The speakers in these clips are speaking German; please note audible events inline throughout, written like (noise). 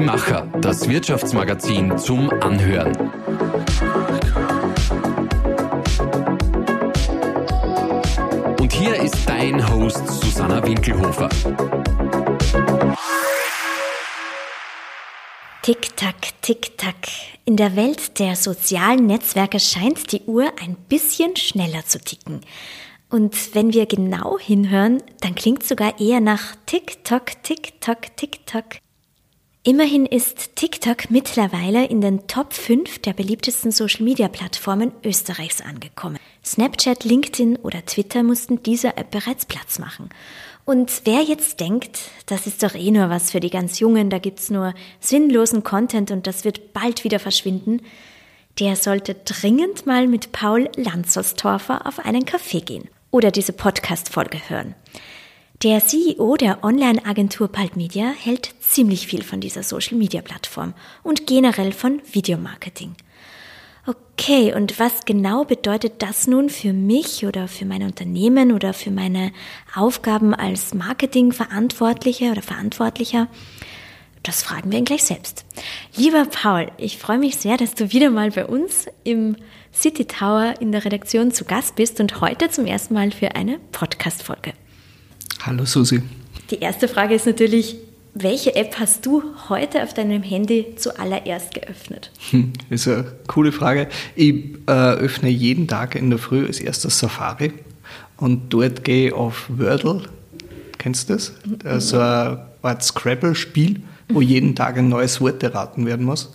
Die Macher, das Wirtschaftsmagazin zum Anhören. Und hier ist dein Host Susanna Winkelhofer. Tick-Tack, Tick-Tack. In der Welt der sozialen Netzwerke scheint die Uhr ein bisschen schneller zu ticken. Und wenn wir genau hinhören, dann klingt sogar eher nach Tick-Tock, Tick-Tock, Tick-Tock. Immerhin ist TikTok mittlerweile in den Top 5 der beliebtesten Social-Media-Plattformen Österreichs angekommen. Snapchat, LinkedIn oder Twitter mussten dieser App bereits Platz machen. Und wer jetzt denkt, das ist doch eh nur was für die ganz Jungen, da gibt's nur sinnlosen Content und das wird bald wieder verschwinden, der sollte dringend mal mit Paul Lanzerstorfer auf einen Café gehen oder diese Podcast-Folge hören. Der CEO der Online-Agentur Palt Media hält ziemlich viel von dieser Social-Media-Plattform und generell von Videomarketing. Okay, und was genau bedeutet das nun für mich oder für mein Unternehmen oder für meine Aufgaben als Marketingverantwortlicher oder Verantwortlicher? Das fragen wir ihn gleich selbst. Lieber Paul, ich freue mich sehr, dass du wieder mal bei uns im City Tower in der Redaktion zu Gast bist und heute zum ersten Mal für eine Podcast-Folge. Hallo Susi. Die erste Frage ist natürlich, welche App hast du heute auf deinem Handy zuallererst geöffnet? Hm, ist eine coole Frage. Ich äh, öffne jeden Tag in der Früh als erstes Safari und dort gehe ich auf Wordle. Kennst du das? Also ein Art Scrabble-Spiel, wo jeden Tag ein neues Wort erraten werden muss.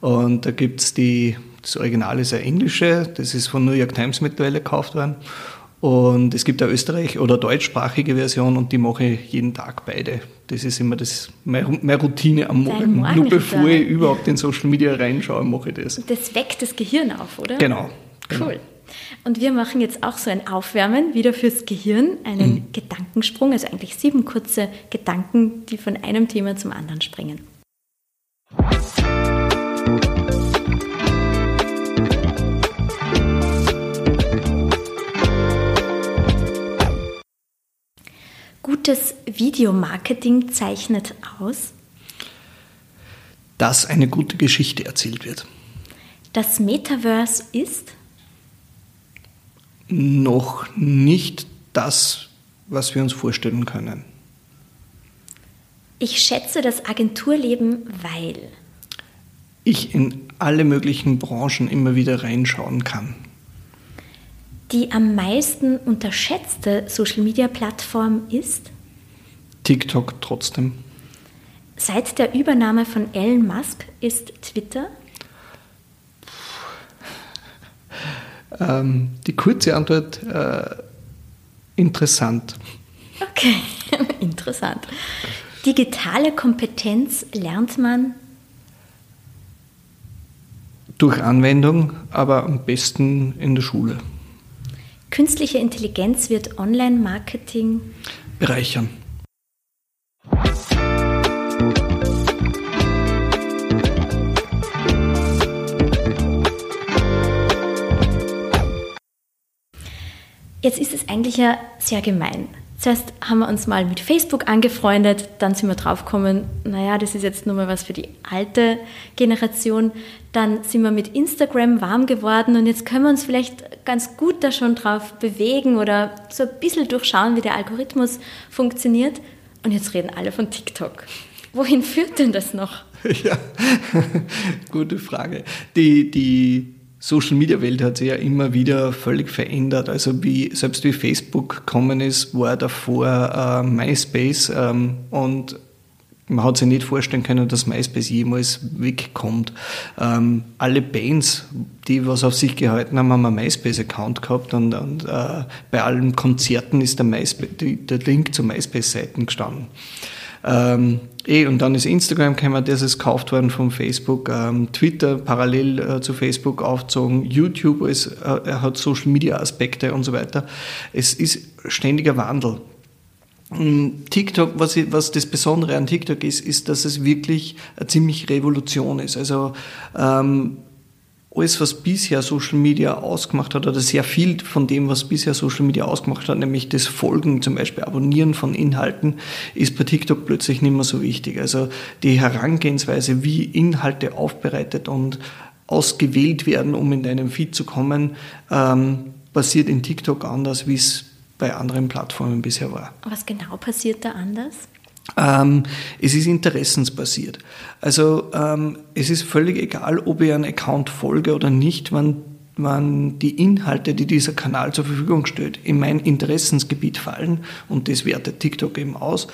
Und da gibt es die, das Original ist ein englische, das ist von New York Times mittlerweile gekauft worden. Und es gibt eine österreich- oder deutschsprachige Version und die mache ich jeden Tag beide. Das ist immer das, meine Routine am Morgen. Morgen Nur bevor ich überhaupt in Social Media reinschaue, mache ich das. Das weckt das Gehirn auf, oder? Genau. genau. Cool. Und wir machen jetzt auch so ein Aufwärmen wieder fürs Gehirn, einen mhm. Gedankensprung, also eigentlich sieben kurze Gedanken, die von einem Thema zum anderen springen. Gutes Videomarketing zeichnet aus? Dass eine gute Geschichte erzählt wird. Das Metaverse ist? Noch nicht das, was wir uns vorstellen können. Ich schätze das Agenturleben, weil ich in alle möglichen Branchen immer wieder reinschauen kann. Die am meisten unterschätzte Social-Media-Plattform ist? TikTok trotzdem. Seit der Übernahme von Elon Musk ist Twitter? Ähm, die kurze Antwort, äh, interessant. Okay, (laughs) interessant. Digitale Kompetenz lernt man? Durch Anwendung, aber am besten in der Schule. Künstliche Intelligenz wird Online-Marketing bereichern. Jetzt ist es eigentlich ja sehr gemein. Zuerst haben wir uns mal mit Facebook angefreundet, dann sind wir draufgekommen, naja, das ist jetzt nur mal was für die alte Generation. Dann sind wir mit Instagram warm geworden und jetzt können wir uns vielleicht ganz gut da schon drauf bewegen oder so ein bisschen durchschauen, wie der Algorithmus funktioniert. Und jetzt reden alle von TikTok. Wohin führt denn das noch? (laughs) Ja, (laughs) gute Frage. Die, die Social Media Welt hat sich ja immer wieder völlig verändert. Also wie, selbst wie Facebook gekommen ist, war davor äh, MySpace ähm, und man hat sich nicht vorstellen können, dass MySpace jemals wegkommt. Ähm, alle Bands, die was auf sich gehalten haben, haben einen MySpace-Account gehabt und, und äh, bei allen Konzerten ist der, MySpace, der Link zur MySpace-Seiten gestanden. Ähm, eh, und dann ist Instagram gekommen, das ist gekauft worden von Facebook, ähm, Twitter parallel äh, zu Facebook aufgezogen, YouTube ist, äh, hat Social Media Aspekte und so weiter. Es ist ständiger Wandel. Mm, TikTok, was, was das Besondere an TikTok ist, ist, dass es wirklich eine ziemlich Revolution ist. Also ähm, alles, was bisher Social Media ausgemacht hat, oder sehr viel von dem, was bisher Social Media ausgemacht hat, nämlich das Folgen, zum Beispiel Abonnieren von Inhalten, ist bei TikTok plötzlich nicht mehr so wichtig. Also die Herangehensweise, wie Inhalte aufbereitet und ausgewählt werden, um in deinem Feed zu kommen, ähm, passiert in TikTok anders, wie es bei anderen Plattformen bisher war. Was genau passiert da anders? Ähm, es ist interessensbasiert. Also ähm, es ist völlig egal, ob ich einem Account folge oder nicht, wann, wann die Inhalte, die dieser Kanal zur Verfügung stellt, in mein Interessensgebiet fallen und das wertet TikTok eben aus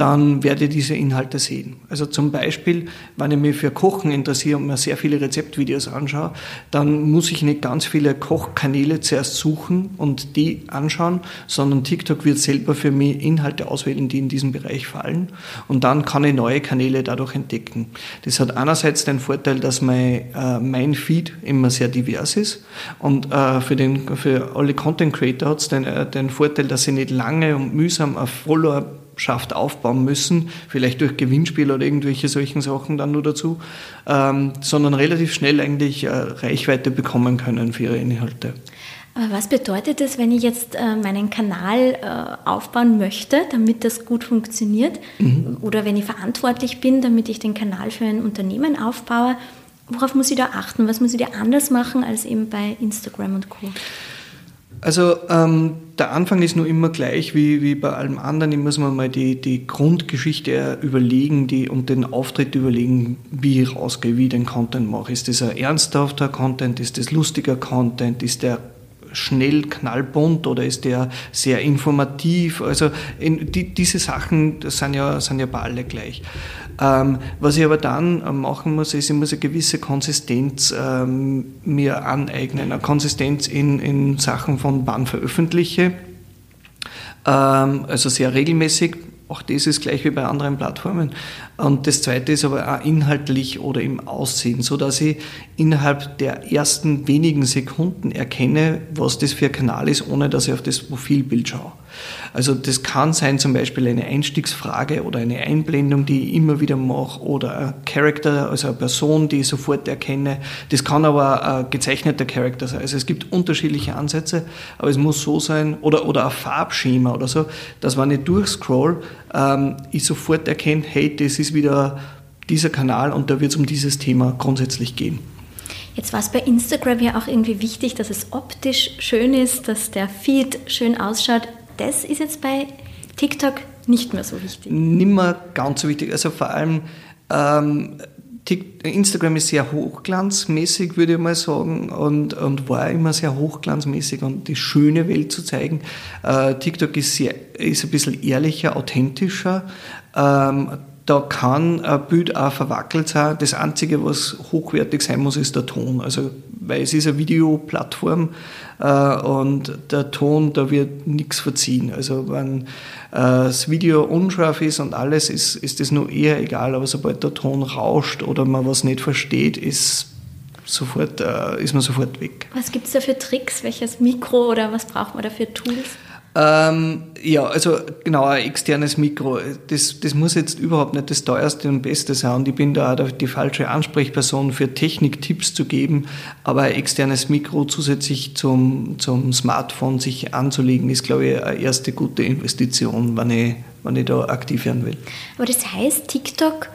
dann werde ich diese Inhalte sehen. Also zum Beispiel, wenn ich mich für Kochen interessiere und mir sehr viele Rezeptvideos anschaue, dann muss ich nicht ganz viele Kochkanäle zuerst suchen und die anschauen, sondern TikTok wird selber für mich Inhalte auswählen, die in diesen Bereich fallen und dann kann ich neue Kanäle dadurch entdecken. Das hat einerseits den Vorteil, dass mein, äh, mein Feed immer sehr divers ist und äh, für, den, für alle Content Creator hat es den, äh, den Vorteil, dass sie nicht lange und mühsam auf Follower Schaft aufbauen müssen, vielleicht durch Gewinnspiel oder irgendwelche solchen Sachen dann nur dazu, ähm, sondern relativ schnell eigentlich äh, Reichweite bekommen können für ihre Inhalte. Aber was bedeutet es, wenn ich jetzt äh, meinen Kanal äh, aufbauen möchte, damit das gut funktioniert? Mhm. Oder wenn ich verantwortlich bin, damit ich den Kanal für ein Unternehmen aufbaue? Worauf muss ich da achten? Was muss ich da anders machen als eben bei Instagram und Co.? Also ähm, der Anfang ist nur immer gleich wie, wie bei allem anderen. Ich muss mir mal die, die Grundgeschichte überlegen die, und den Auftritt überlegen, wie ich rausgehe, wie ich den Content mache. Ist das ein ernsthafter Content? Ist das lustiger Content? Ist der schnell knallbunt oder ist der sehr informativ? Also in, die, diese Sachen sind ja, sind ja bei alle gleich. Ähm, was ich aber dann äh, machen muss, ist, ich muss eine gewisse Konsistenz ähm, mir aneignen. Eine Konsistenz in, in Sachen von wann veröffentliche. Ähm, also sehr regelmäßig, auch das ist gleich wie bei anderen Plattformen. Und das zweite ist aber auch inhaltlich oder im Aussehen, so dass ich innerhalb der ersten wenigen Sekunden erkenne, was das für ein Kanal ist, ohne dass ich auf das Profilbild schaue. Also das kann sein zum Beispiel eine Einstiegsfrage oder eine Einblendung, die ich immer wieder mache oder ein Charakter, also eine Person, die ich sofort erkenne. Das kann aber ein gezeichneter Charakter sein. Also es gibt unterschiedliche Ansätze, aber es muss so sein oder, oder ein Farbschema oder so, dass wenn ich durchscroll, ähm, ich sofort erkenne, hey, das ist wieder dieser Kanal und da wird es um dieses Thema grundsätzlich gehen. Jetzt war es bei Instagram ja auch irgendwie wichtig, dass es optisch schön ist, dass der Feed schön ausschaut das ist jetzt bei TikTok nicht mehr so wichtig. Nicht mehr ganz so wichtig. Also vor allem ähm, Instagram ist sehr hochglanzmäßig, würde ich mal sagen, und, und war immer sehr hochglanzmäßig und die schöne Welt zu zeigen. Äh, TikTok ist, sehr, ist ein bisschen ehrlicher, authentischer. Ähm, da kann ein Bild auch verwackelt sein. Das Einzige, was hochwertig sein muss, ist der Ton. Also, weil es ist eine Videoplattform äh, und der Ton, da wird nichts verziehen. Also, wenn äh, das Video unscharf ist und alles, ist, ist das nur eher egal. Aber sobald der Ton rauscht oder man was nicht versteht, ist sofort, äh, ist man sofort weg. Was gibt es da für Tricks? Welches Mikro oder was braucht man da für Tools? Ähm, ja, also genau, ein externes Mikro. Das, das muss jetzt überhaupt nicht das teuerste und beste sein. Und ich bin da auch die falsche Ansprechperson für Techniktipps zu geben. Aber ein externes Mikro zusätzlich zum, zum Smartphone sich anzulegen, ist, glaube ich, eine erste gute Investition, wenn ich, wenn ich da aktiv werden will. Aber das heißt, TikTok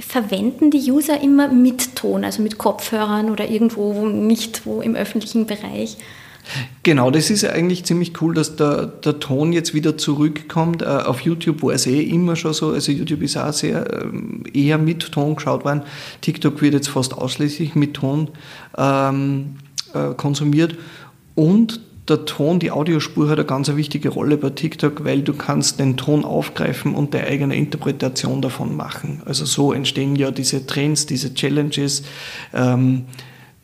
verwenden die User immer mit Ton, also mit Kopfhörern oder irgendwo nicht wo im öffentlichen Bereich? Genau, das ist eigentlich ziemlich cool, dass der, der Ton jetzt wieder zurückkommt. Äh, auf YouTube war es eh immer schon so, also YouTube ist auch sehr ähm, eher mit Ton geschaut worden. TikTok wird jetzt fast ausschließlich mit Ton ähm, äh, konsumiert. Und der Ton, die Audiospur hat eine ganz wichtige Rolle bei TikTok, weil du kannst den Ton aufgreifen und deine eigene Interpretation davon machen. Also so entstehen ja diese Trends, diese Challenges. Ähm,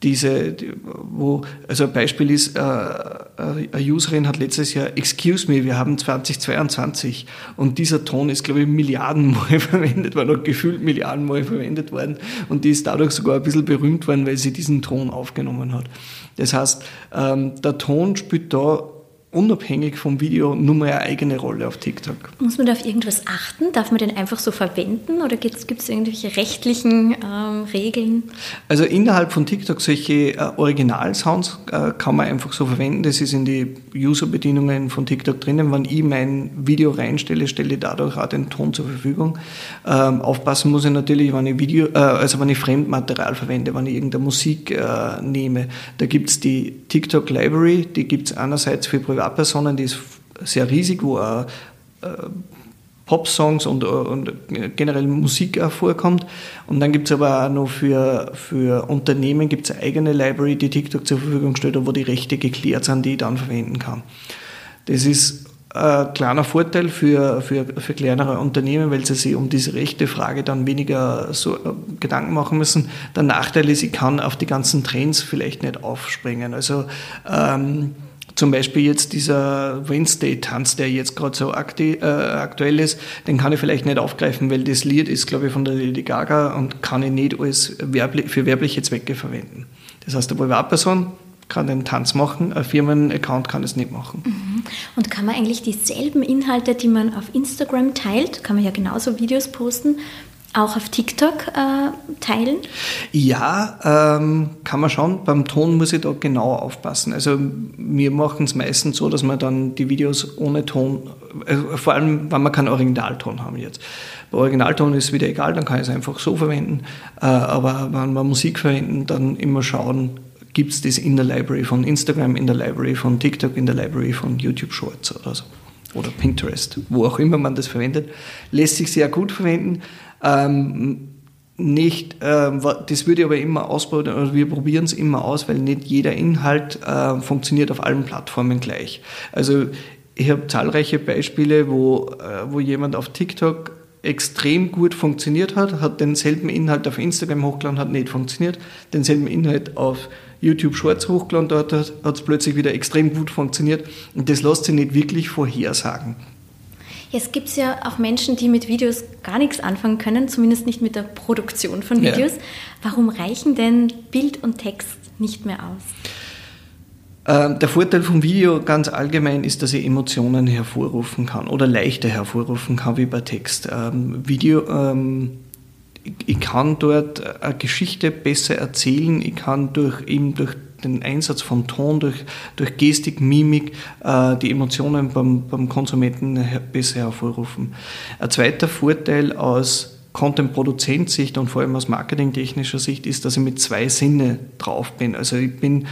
diese, wo, also ein Beispiel ist, äh, äh, eine Userin hat letztes Jahr, excuse me, wir haben 2022 und dieser Ton ist, glaube ich, Milliardenmal (laughs) verwendet worden, oder gefühlt Milliardenmal verwendet worden und die ist dadurch sogar ein bisschen berühmt worden, weil sie diesen Ton aufgenommen hat. Das heißt, ähm, der Ton spielt da unabhängig vom Video nur mal eine eigene Rolle auf TikTok. Muss man da auf irgendwas achten? Darf man den einfach so verwenden oder gibt es irgendwelche rechtlichen ähm, Regeln? Also innerhalb von TikTok solche äh, Originalsounds äh, kann man einfach so verwenden. Das ist in die User-Bedienungen von TikTok drinnen. Wenn ich mein Video reinstelle, stelle ich dadurch auch den Ton zur Verfügung. Ähm, aufpassen muss ich natürlich, wenn ich Video, äh, also wenn ich Fremdmaterial verwende, wenn ich irgendeine Musik äh, nehme. Da gibt es die TikTok Library, die gibt es einerseits für Privat Privatpersonen, die ist sehr riesig, wo auch äh, Pop-Songs und, und generell Musik auch vorkommt. Und dann gibt es aber auch noch für, für Unternehmen gibt's eine eigene Library, die TikTok zur Verfügung stellt, wo die Rechte geklärt sind, die ich dann verwenden kann. Das ist ein kleiner Vorteil für, für, für kleinere Unternehmen, weil sie sich um diese rechte Frage dann weniger so äh, Gedanken machen müssen. Der Nachteil ist, ich kann auf die ganzen Trends vielleicht nicht aufspringen. Also ähm, zum Beispiel jetzt dieser Wednesday-Tanz, der jetzt gerade so akti äh, aktuell ist, den kann ich vielleicht nicht aufgreifen, weil das Lied ist, glaube ich, von der Lady Gaga und kann ich nicht als werbli für werbliche Zwecke verwenden. Das heißt, eine Privatperson kann den Tanz machen, ein Firmenaccount kann es nicht machen. Mhm. Und kann man eigentlich dieselben Inhalte, die man auf Instagram teilt, kann man ja genauso Videos posten, auch auf TikTok äh, teilen? Ja, ähm, kann man schon. Beim Ton muss ich da genau aufpassen. Also wir machen es meistens so, dass man dann die Videos ohne Ton, äh, vor allem wenn wir keinen Originalton haben jetzt. Bei Originalton ist es wieder egal, dann kann ich es einfach so verwenden. Äh, aber wenn wir Musik verwenden, dann immer schauen, gibt es das in der Library von Instagram, in der Library von TikTok, in der Library von YouTube Shorts oder so. Oder Pinterest, wo auch immer man das verwendet. Lässt sich sehr gut verwenden. Ähm, nicht, äh, das würde ich aber immer ausprobieren, oder wir probieren es immer aus, weil nicht jeder Inhalt äh, funktioniert auf allen Plattformen gleich. Also ich habe zahlreiche Beispiele, wo, äh, wo jemand auf TikTok extrem gut funktioniert hat, hat denselben Inhalt auf Instagram hochgeladen, hat nicht funktioniert, denselben Inhalt auf YouTube Shorts hochgeladen, dort hat es plötzlich wieder extrem gut funktioniert und das lässt sich nicht wirklich vorhersagen. Jetzt gibt es ja auch Menschen, die mit Videos gar nichts anfangen können, zumindest nicht mit der Produktion von Videos. Ja. Warum reichen denn Bild und Text nicht mehr aus? Ähm, der Vorteil vom Video ganz allgemein ist, dass ich Emotionen hervorrufen kann oder leichter hervorrufen kann wie bei Text. Ähm, Video, ähm, ich kann dort eine Geschichte besser erzählen, ich kann durch, eben durch den Einsatz von Ton, durch, durch Gestik, Mimik äh, die Emotionen beim, beim Konsumenten besser hervorrufen. Ein zweiter Vorteil aus Content-Produzent-Sicht und vor allem aus marketingtechnischer Sicht ist, dass ich mit zwei Sinne drauf bin. Also ich bin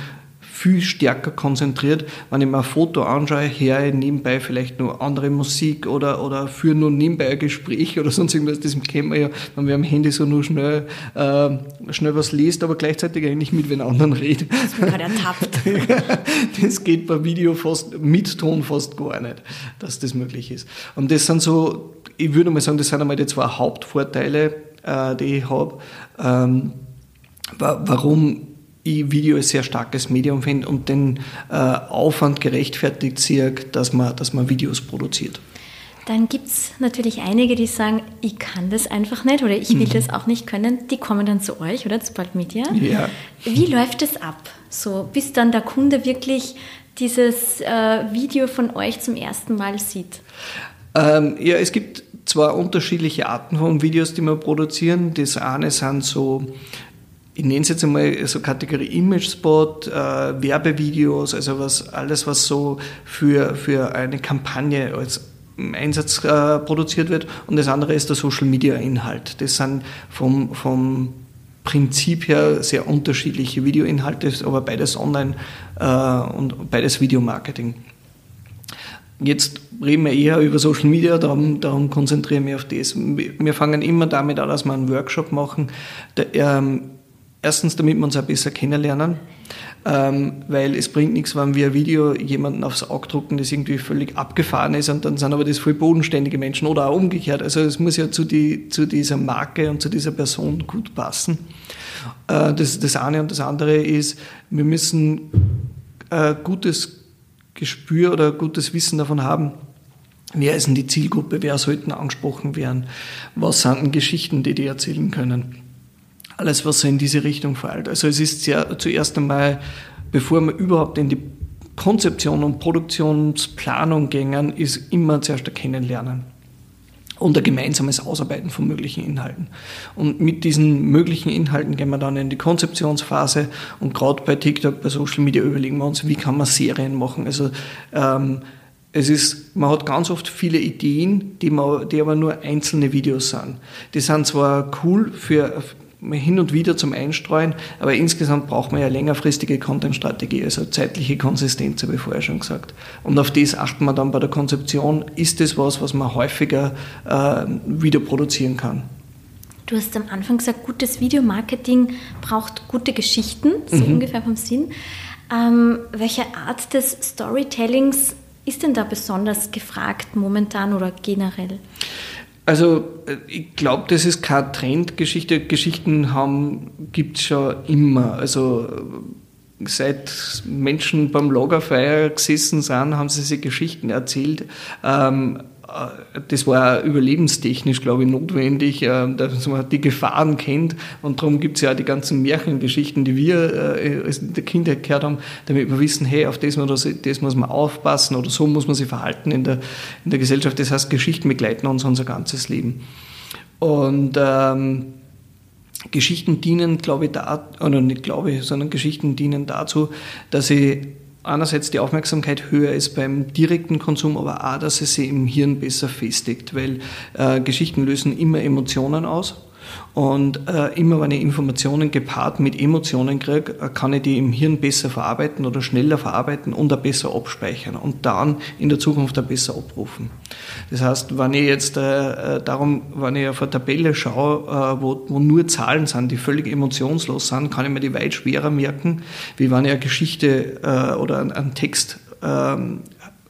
viel stärker konzentriert. Wenn ich mir ein Foto anschaue, höre ich nebenbei vielleicht nur andere Musik oder, oder führe nur nebenbei ein Gespräch oder (laughs) sonst irgendwas. Das kennen wir ja, wenn wir am Handy so nur schnell, äh, schnell was liest, aber gleichzeitig eigentlich mit den anderen redet. Das ist gerade ertappt. (laughs) das geht bei Video fast, mit Ton fast gar nicht, dass das möglich ist. Und das sind so, ich würde mal sagen, das sind einmal die zwei Hauptvorteile, äh, die ich habe. Ähm, warum ich Video ein sehr starkes Medium finde und den äh, Aufwand gerechtfertigt sehe, dass man, dass man Videos produziert. Dann gibt es natürlich einige, die sagen, ich kann das einfach nicht oder ich will mhm. das auch nicht können. Die kommen dann zu euch oder zu Bald Media. Ja. Wie läuft es ab? So, bis dann der Kunde wirklich dieses äh, Video von euch zum ersten Mal sieht? Ähm, ja, es gibt zwei unterschiedliche Arten von Videos, die wir produzieren. Das eine sind so ich nenne es jetzt einmal so Kategorie Image-Spot, äh, Werbevideos, also was, alles, was so für, für eine Kampagne als Einsatz äh, produziert wird. Und das andere ist der Social-Media-Inhalt. Das sind vom, vom Prinzip her sehr unterschiedliche Videoinhalte, aber beides online äh, und beides Videomarketing. Jetzt reden wir eher über Social Media, darum, darum konzentrieren wir auf das. Wir fangen immer damit an, dass wir einen Workshop machen. Der, ähm, Erstens, damit wir uns ein besser kennenlernen, ähm, weil es bringt nichts, wenn wir ein Video jemanden aufs Auge drucken, das irgendwie völlig abgefahren ist und dann sind aber das voll bodenständige Menschen oder auch umgekehrt. Also es muss ja zu, die, zu dieser Marke und zu dieser Person gut passen. Äh, das, das eine und das andere ist, wir müssen äh, gutes Gespür oder gutes Wissen davon haben, wer ist denn die Zielgruppe, wer sollten angesprochen werden, was sind denn Geschichten, die die erzählen können alles, was so in diese Richtung fällt. Also es ist sehr, zuerst einmal, bevor wir überhaupt in die Konzeption und Produktionsplanung gängen, ist immer zuerst ein Kennenlernen und ein gemeinsames Ausarbeiten von möglichen Inhalten. Und mit diesen möglichen Inhalten gehen wir dann in die Konzeptionsphase und gerade bei TikTok, bei Social Media überlegen wir uns, wie kann man Serien machen. Also ähm, es ist, man hat ganz oft viele Ideen, die, man, die aber nur einzelne Videos sind. Die sind zwar cool für hin und wieder zum Einstreuen, aber insgesamt braucht man ja längerfristige Content-Strategie, also zeitliche Konsistenz, habe ich vorher schon gesagt. Und auf das achten wir dann bei der Konzeption. Ist das was, was man häufiger äh, wieder produzieren kann? Du hast am Anfang gesagt, gutes Videomarketing braucht gute Geschichten, so mhm. ungefähr vom Sinn. Ähm, welche Art des Storytellings ist denn da besonders gefragt momentan oder generell? Also äh, ich glaube, das ist keine Trendgeschichte. Geschichten haben gibt es schon immer. Also seit Menschen beim Lagerfeuer gesessen sind, haben sie sich Geschichten erzählt. Ähm, äh, das war überlebenstechnisch, glaube ich, notwendig, äh, dass man die Gefahren kennt. Und darum gibt es ja auch die ganzen Märchengeschichten, die wir äh, als Kinder gehört haben, damit wir wissen, hey, auf das, das, das muss man aufpassen oder so muss man sich verhalten in der, in der Gesellschaft. Das heißt, Geschichten begleiten uns unser ganzes Leben. Und ähm, Geschichten dienen, glaube ich, da, oder nicht glaube ich, sondern Geschichten dienen dazu, dass ich einerseits die Aufmerksamkeit höher ist beim direkten Konsum, aber auch, dass es sie im Hirn besser festigt, weil äh, Geschichten lösen immer Emotionen aus. Und äh, immer wenn ich Informationen gepaart mit Emotionen kriege, äh, kann ich die im Hirn besser verarbeiten oder schneller verarbeiten und auch besser abspeichern und dann in der Zukunft auch besser abrufen. Das heißt, wenn ich jetzt äh, äh darum, wenn ich auf eine Tabelle schaue, äh, wo, wo nur Zahlen sind, die völlig emotionslos sind, kann ich mir die weit schwerer merken, wie wenn ich eine Geschichte äh, oder einen, einen Text ähm,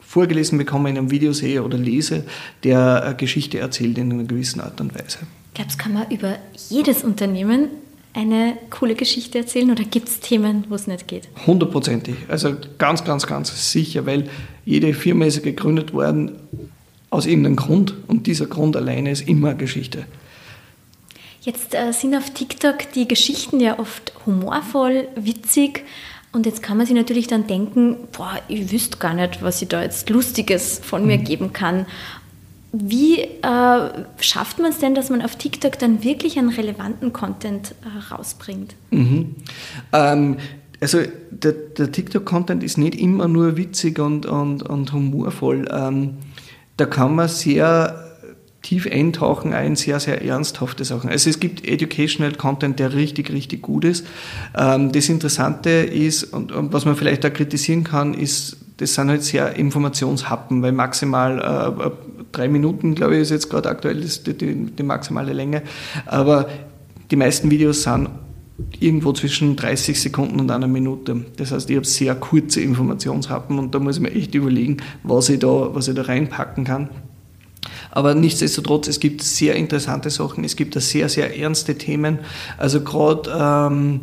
vorgelesen bekomme in einem Video sehe oder lese, der eine Geschichte erzählt in einer gewissen Art und Weise. Glaubst du, kann man über jedes Unternehmen eine coole Geschichte erzählen oder gibt es Themen, wo es nicht geht? Hundertprozentig. Also ganz, ganz, ganz sicher, weil jede Firma ist gegründet worden aus irgendeinem Grund und dieser Grund alleine ist immer Geschichte. Jetzt äh, sind auf TikTok die Geschichten ja oft humorvoll, witzig und jetzt kann man sich natürlich dann denken, boah, ich wüsste gar nicht, was ich da jetzt Lustiges von mir mhm. geben kann. Wie äh, schafft man es denn, dass man auf TikTok dann wirklich einen relevanten Content äh, rausbringt? Mhm. Ähm, also der, der TikTok-Content ist nicht immer nur witzig und, und, und humorvoll. Ähm, da kann man sehr tief eintauchen ein sehr, sehr ernsthafte Sachen. Also es gibt Educational Content, der richtig, richtig gut ist. Ähm, das Interessante ist, und, und was man vielleicht da kritisieren kann, ist, das sind halt sehr Informationshappen, weil maximal äh, drei Minuten, glaube ich, ist jetzt gerade aktuell die, die, die maximale Länge. Aber die meisten Videos sind irgendwo zwischen 30 Sekunden und einer Minute. Das heißt, ich habe sehr kurze Informationshappen und da muss ich mir echt überlegen, was ich da, was ich da reinpacken kann. Aber nichtsdestotrotz, es gibt sehr interessante Sachen, es gibt da sehr, sehr ernste Themen. Also gerade ähm,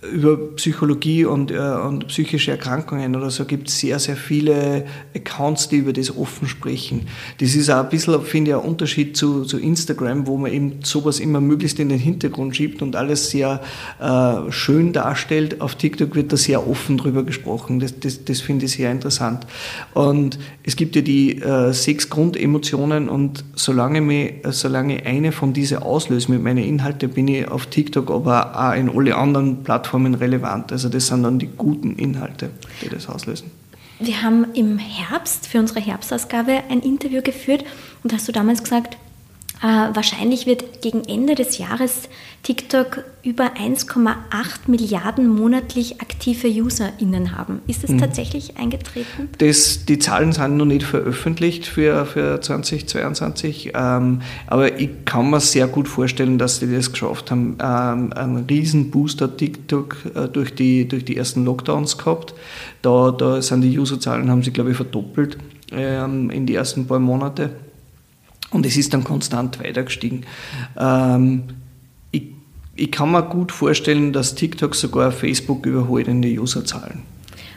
über Psychologie und, äh, und psychische Erkrankungen oder so gibt es sehr, sehr viele Accounts, die über das offen sprechen. Das ist auch ein bisschen, finde ich, ein Unterschied zu, zu Instagram, wo man eben sowas immer möglichst in den Hintergrund schiebt und alles sehr äh, schön darstellt. Auf TikTok wird da sehr offen drüber gesprochen. Das, das, das finde ich sehr interessant. Und es gibt ja die äh, sechs Grundemotionen und solange, mich, solange eine von diesen auslöse mit meinen Inhalten, bin ich auf TikTok, aber auch in alle anderen Plattformen Plattformen relevant. Also das sind dann die guten Inhalte, die das auslösen. Wir haben im Herbst für unsere Herbstausgabe ein Interview geführt und hast du damals gesagt, äh, wahrscheinlich wird gegen Ende des Jahres TikTok über 1,8 Milliarden monatlich aktive UserInnen haben. Ist das mhm. tatsächlich eingetreten? Das, die Zahlen sind noch nicht veröffentlicht für, für 2022, ähm, aber ich kann mir sehr gut vorstellen, dass sie das geschafft haben. Ähm, einen riesen Booster TikTok äh, durch, die, durch die ersten Lockdowns gehabt. Da, da sind die Userzahlen, haben sie glaube ich verdoppelt ähm, in die ersten paar Monate. Und es ist dann konstant weiter gestiegen. Ähm, ich, ich, kann mir gut vorstellen, dass TikTok sogar Facebook überholt in den Userzahlen.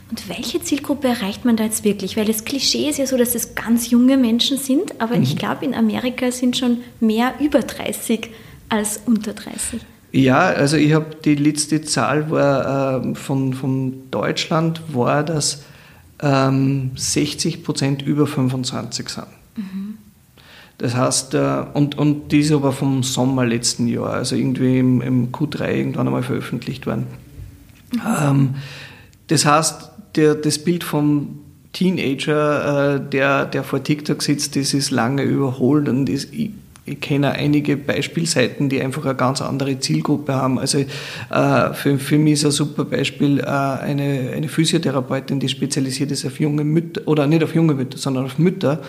Und welche Zielgruppe erreicht man da jetzt wirklich? Weil das Klischee ist ja so, dass es ganz junge Menschen sind, aber mhm. ich glaube, in Amerika sind schon mehr über 30 als unter 30. Ja, also ich habe die letzte Zahl war äh, von, von Deutschland war das ähm, 60 Prozent über 25 sind. Mhm. Das heißt, äh, und, und die ist aber vom Sommer letzten Jahr, also irgendwie im, im Q3 irgendwann einmal veröffentlicht worden. Ähm, das heißt, der, das Bild vom Teenager, äh, der, der vor TikTok sitzt, das ist lange überholt und ist, ich, ich kenne einige Beispielseiten, die einfach eine ganz andere Zielgruppe haben. Also äh, für, für mich ist ein super Beispiel eine, eine Physiotherapeutin, die spezialisiert ist auf junge Mütter, oder nicht auf junge Mütter, sondern auf Mütter.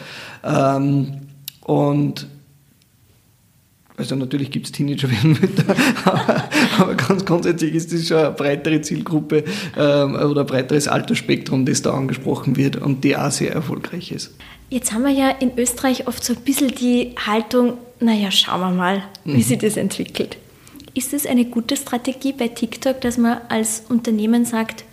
Ähm, und also natürlich gibt es Teenager werden Mütter, (laughs) aber, aber, ganz grundsätzlich ist das schon eine breitere Zielgruppe ähm, oder ein breiteres Altersspektrum, das da angesprochen wird und die auch sehr erfolgreich ist. Jetzt haben wir ja in Österreich oft so ein bisschen die Haltung, naja, schauen wir mal, wie mhm. sich das entwickelt. Ist es eine gute Strategie bei TikTok, dass man als Unternehmen sagt,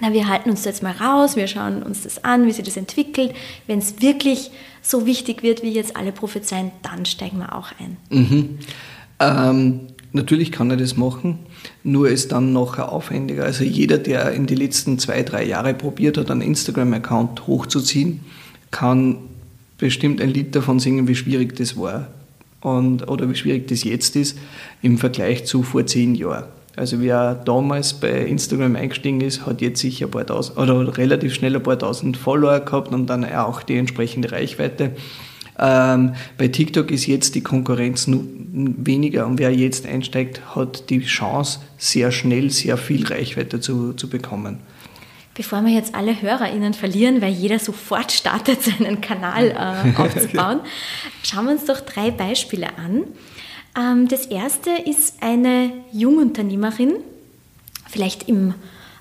na, wir halten uns da jetzt mal raus, wir schauen uns das an, wie sich das entwickelt. Wenn es wirklich so wichtig wird, wie jetzt alle prophezeien, dann steigen wir auch ein. Mhm. Ähm, natürlich kann er das machen, nur ist dann noch aufwendiger. Also jeder, der in die letzten zwei, drei Jahre probiert hat, einen Instagram-Account hochzuziehen, kann bestimmt ein Lied davon singen, wie schwierig das war und, oder wie schwierig das jetzt ist im Vergleich zu vor zehn Jahren. Also wer damals bei Instagram eingestiegen ist, hat jetzt sicher ein paar tausend oder relativ schnell ein paar tausend Follower gehabt und dann auch die entsprechende Reichweite. Ähm, bei TikTok ist jetzt die Konkurrenz weniger und wer jetzt einsteigt, hat die Chance, sehr schnell sehr viel Reichweite zu, zu bekommen. Bevor wir jetzt alle HörerInnen verlieren, weil jeder sofort startet, seinen Kanal äh, (laughs) aufzubauen, schauen wir uns doch drei Beispiele an. Ähm, das erste ist eine Jungunternehmerin, vielleicht im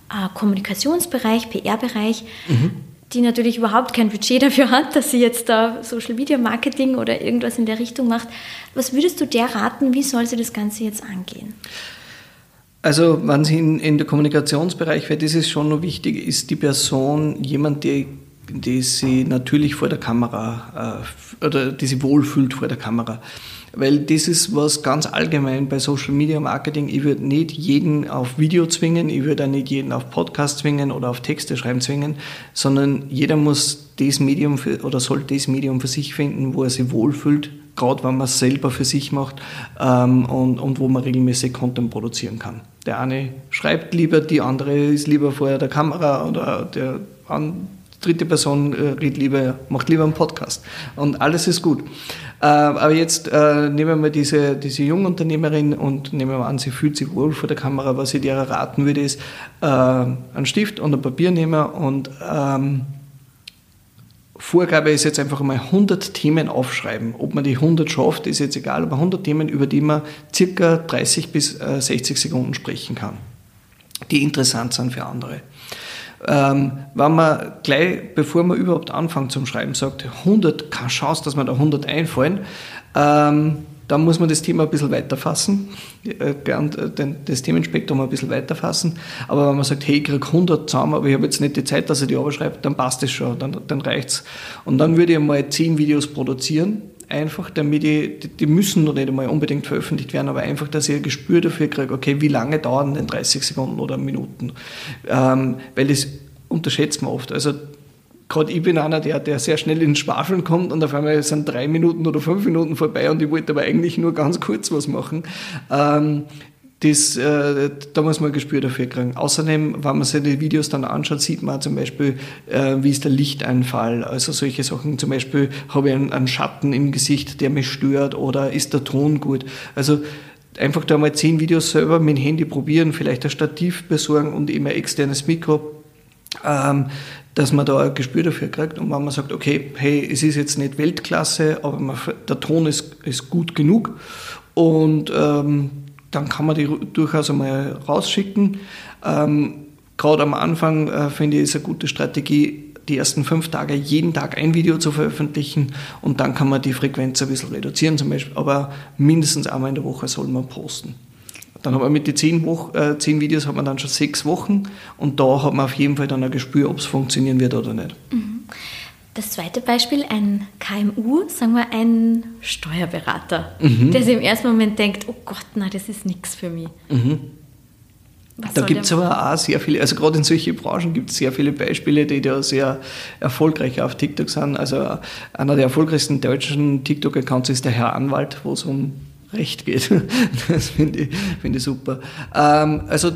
äh, Kommunikationsbereich, PR-Bereich, mhm. die natürlich überhaupt kein Budget dafür hat, dass sie jetzt da Social Media Marketing oder irgendwas in der Richtung macht. Was würdest du der raten, wie soll sie das Ganze jetzt angehen? Also, wenn sie in, in der Kommunikationsbereich wäre, das ist schon noch wichtig, ist die Person jemand, der die sie natürlich vor der Kamera äh, oder die sie wohlfühlt vor der Kamera. Weil das ist was ganz allgemein bei Social Media Marketing. Ich würde nicht jeden auf Video zwingen, ich würde auch nicht jeden auf Podcast zwingen oder auf Texte schreiben zwingen, sondern jeder muss das Medium für, oder soll das Medium für sich finden, wo er sich wohlfühlt, gerade wenn man es selber für sich macht ähm, und, und wo man regelmäßig Content produzieren kann. Der eine schreibt lieber, die andere ist lieber vor der Kamera oder der dritte Person äh, redet lieber, macht lieber einen Podcast. Und alles ist gut. Äh, aber jetzt äh, nehmen wir diese, diese Jungunternehmerin und nehmen wir an, sie fühlt sich wohl vor der Kamera. Was ich dir raten würde, ist äh, einen Stift und ein Papier nehmen und ähm, Vorgabe ist jetzt einfach mal 100 Themen aufschreiben. Ob man die 100 schafft, ist jetzt egal, aber 100 Themen, über die man circa 30 bis 60 Sekunden sprechen kann, die interessant sind für andere. Ähm, wenn man gleich, bevor man überhaupt anfängt zum Schreiben, sagt, 100, keine Chance, dass man da 100 einfallen, ähm, dann muss man das Thema ein bisschen weiter fassen, äh, äh, das Themenspektrum ein bisschen weiter fassen. Aber wenn man sagt, hey, ich kriege 100 zusammen, aber ich habe jetzt nicht die Zeit, dass ich die schreibe, dann passt das schon, dann, dann reicht's. Und dann würde ich mal 10 Videos produzieren, einfach, damit ich, die müssen noch nicht einmal unbedingt veröffentlicht werden, aber einfach, dass ich ein Gespür dafür kriege, okay, wie lange dauern denn 30 Sekunden oder Minuten? Ähm, weil das unterschätzt man oft. Also gerade ich bin einer, der, der sehr schnell ins Schwafeln kommt und auf einmal sind drei Minuten oder fünf Minuten vorbei und ich wollte aber eigentlich nur ganz kurz was machen. Ähm, das, äh, da muss man ein Gespür dafür kriegen. Außerdem, wenn man sich die Videos dann anschaut, sieht man zum Beispiel, äh, wie ist der Lichteinfall. Also solche Sachen. Zum Beispiel habe ich einen, einen, Schatten im Gesicht, der mich stört oder ist der Ton gut. Also einfach da mal zehn Videos selber mit dem Handy probieren, vielleicht ein Stativ besorgen und immer externes Mikro. Ähm, dass man da ein Gespür dafür kriegt und wenn man sagt, okay, hey, es ist jetzt nicht Weltklasse, aber man, der Ton ist, ist gut genug und ähm, dann kann man die durchaus einmal rausschicken. Ähm, Gerade am Anfang äh, finde ich, ist eine gute Strategie, die ersten fünf Tage jeden Tag ein Video zu veröffentlichen und dann kann man die Frequenz ein bisschen reduzieren zum Beispiel, aber mindestens einmal in der Woche soll man posten. Dann hat man mit den zehn, äh, zehn Videos hat man dann schon sechs Wochen und da hat man auf jeden Fall dann ein Gespür, ob es funktionieren wird oder nicht. Mhm. Das zweite Beispiel, ein KMU, sagen wir ein Steuerberater, mhm. der sich im ersten Moment denkt, oh Gott, na, das ist nichts für mich. Mhm. Was da gibt es aber auch sehr viele, also gerade in solchen Branchen gibt es sehr viele Beispiele, die da sehr erfolgreich auf TikTok sind. Also einer der erfolgreichsten deutschen TikTok-Accounts ist der Herr Anwalt, wo es um Recht geht. (laughs) Das finde ich, finde ich super. Ähm, also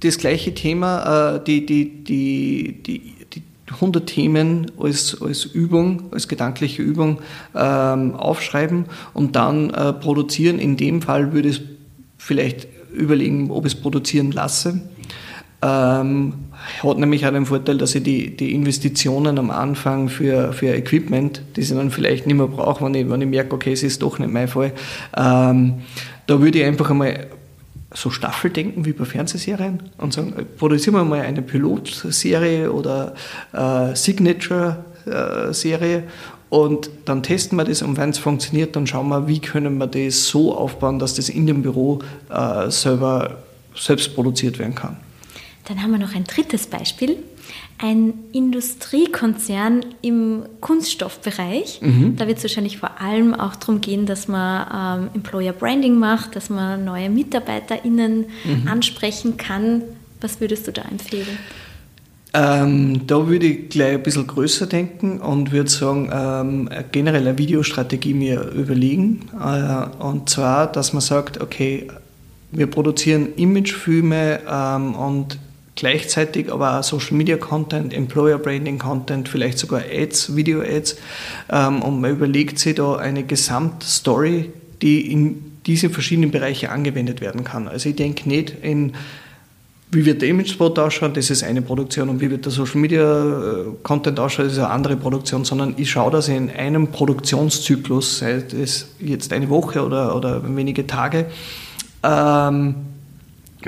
das gleiche Thema, äh, die, die, die, die 100 Themen als, als Übung, als gedankliche Übung ähm, aufschreiben und dann äh, produzieren. In dem Fall würde es vielleicht überlegen, ob ich es produzieren lasse. Ähm, hat nämlich auch den Vorteil, dass ich die, die Investitionen am Anfang für, für Equipment, die ich dann vielleicht nicht mehr brauche, wenn ich, wenn ich merke, okay, es ist doch nicht mein Fall, ähm, da würde ich einfach einmal so Staffeldenken wie bei Fernsehserien und sagen, produzieren wir mal eine Pilotserie oder äh, Signature-Serie und dann testen wir das und wenn es funktioniert, dann schauen wir, wie können wir das so aufbauen, dass das in dem Büro äh, selber selbst produziert werden kann. Dann haben wir noch ein drittes Beispiel. Ein Industriekonzern im Kunststoffbereich. Da wird es wahrscheinlich vor allem auch darum gehen, dass man ähm, Employer Branding macht, dass man neue MitarbeiterInnen ansprechen kann. Was würdest du da empfehlen? Ähm, da würde ich gleich ein bisschen größer denken und würde sagen, ähm, generell eine Videostrategie mir überlegen. Äh, und zwar, dass man sagt, okay, wir produzieren Imagefilme ähm, und gleichzeitig aber auch Social Media Content, Employer Branding Content, vielleicht sogar Ads, Video Ads. Ähm, und man überlegt sich da eine Gesamtstory, die in diese verschiedenen Bereiche angewendet werden kann. Also ich denke nicht in wie wird der Image-Spot ausschauen, das ist eine Produktion und wie wird der Social-Media-Content ausschauen, das ist eine andere Produktion, sondern ich schaue, dass ich in einem Produktionszyklus, sei es jetzt eine Woche oder, oder wenige Tage, ähm,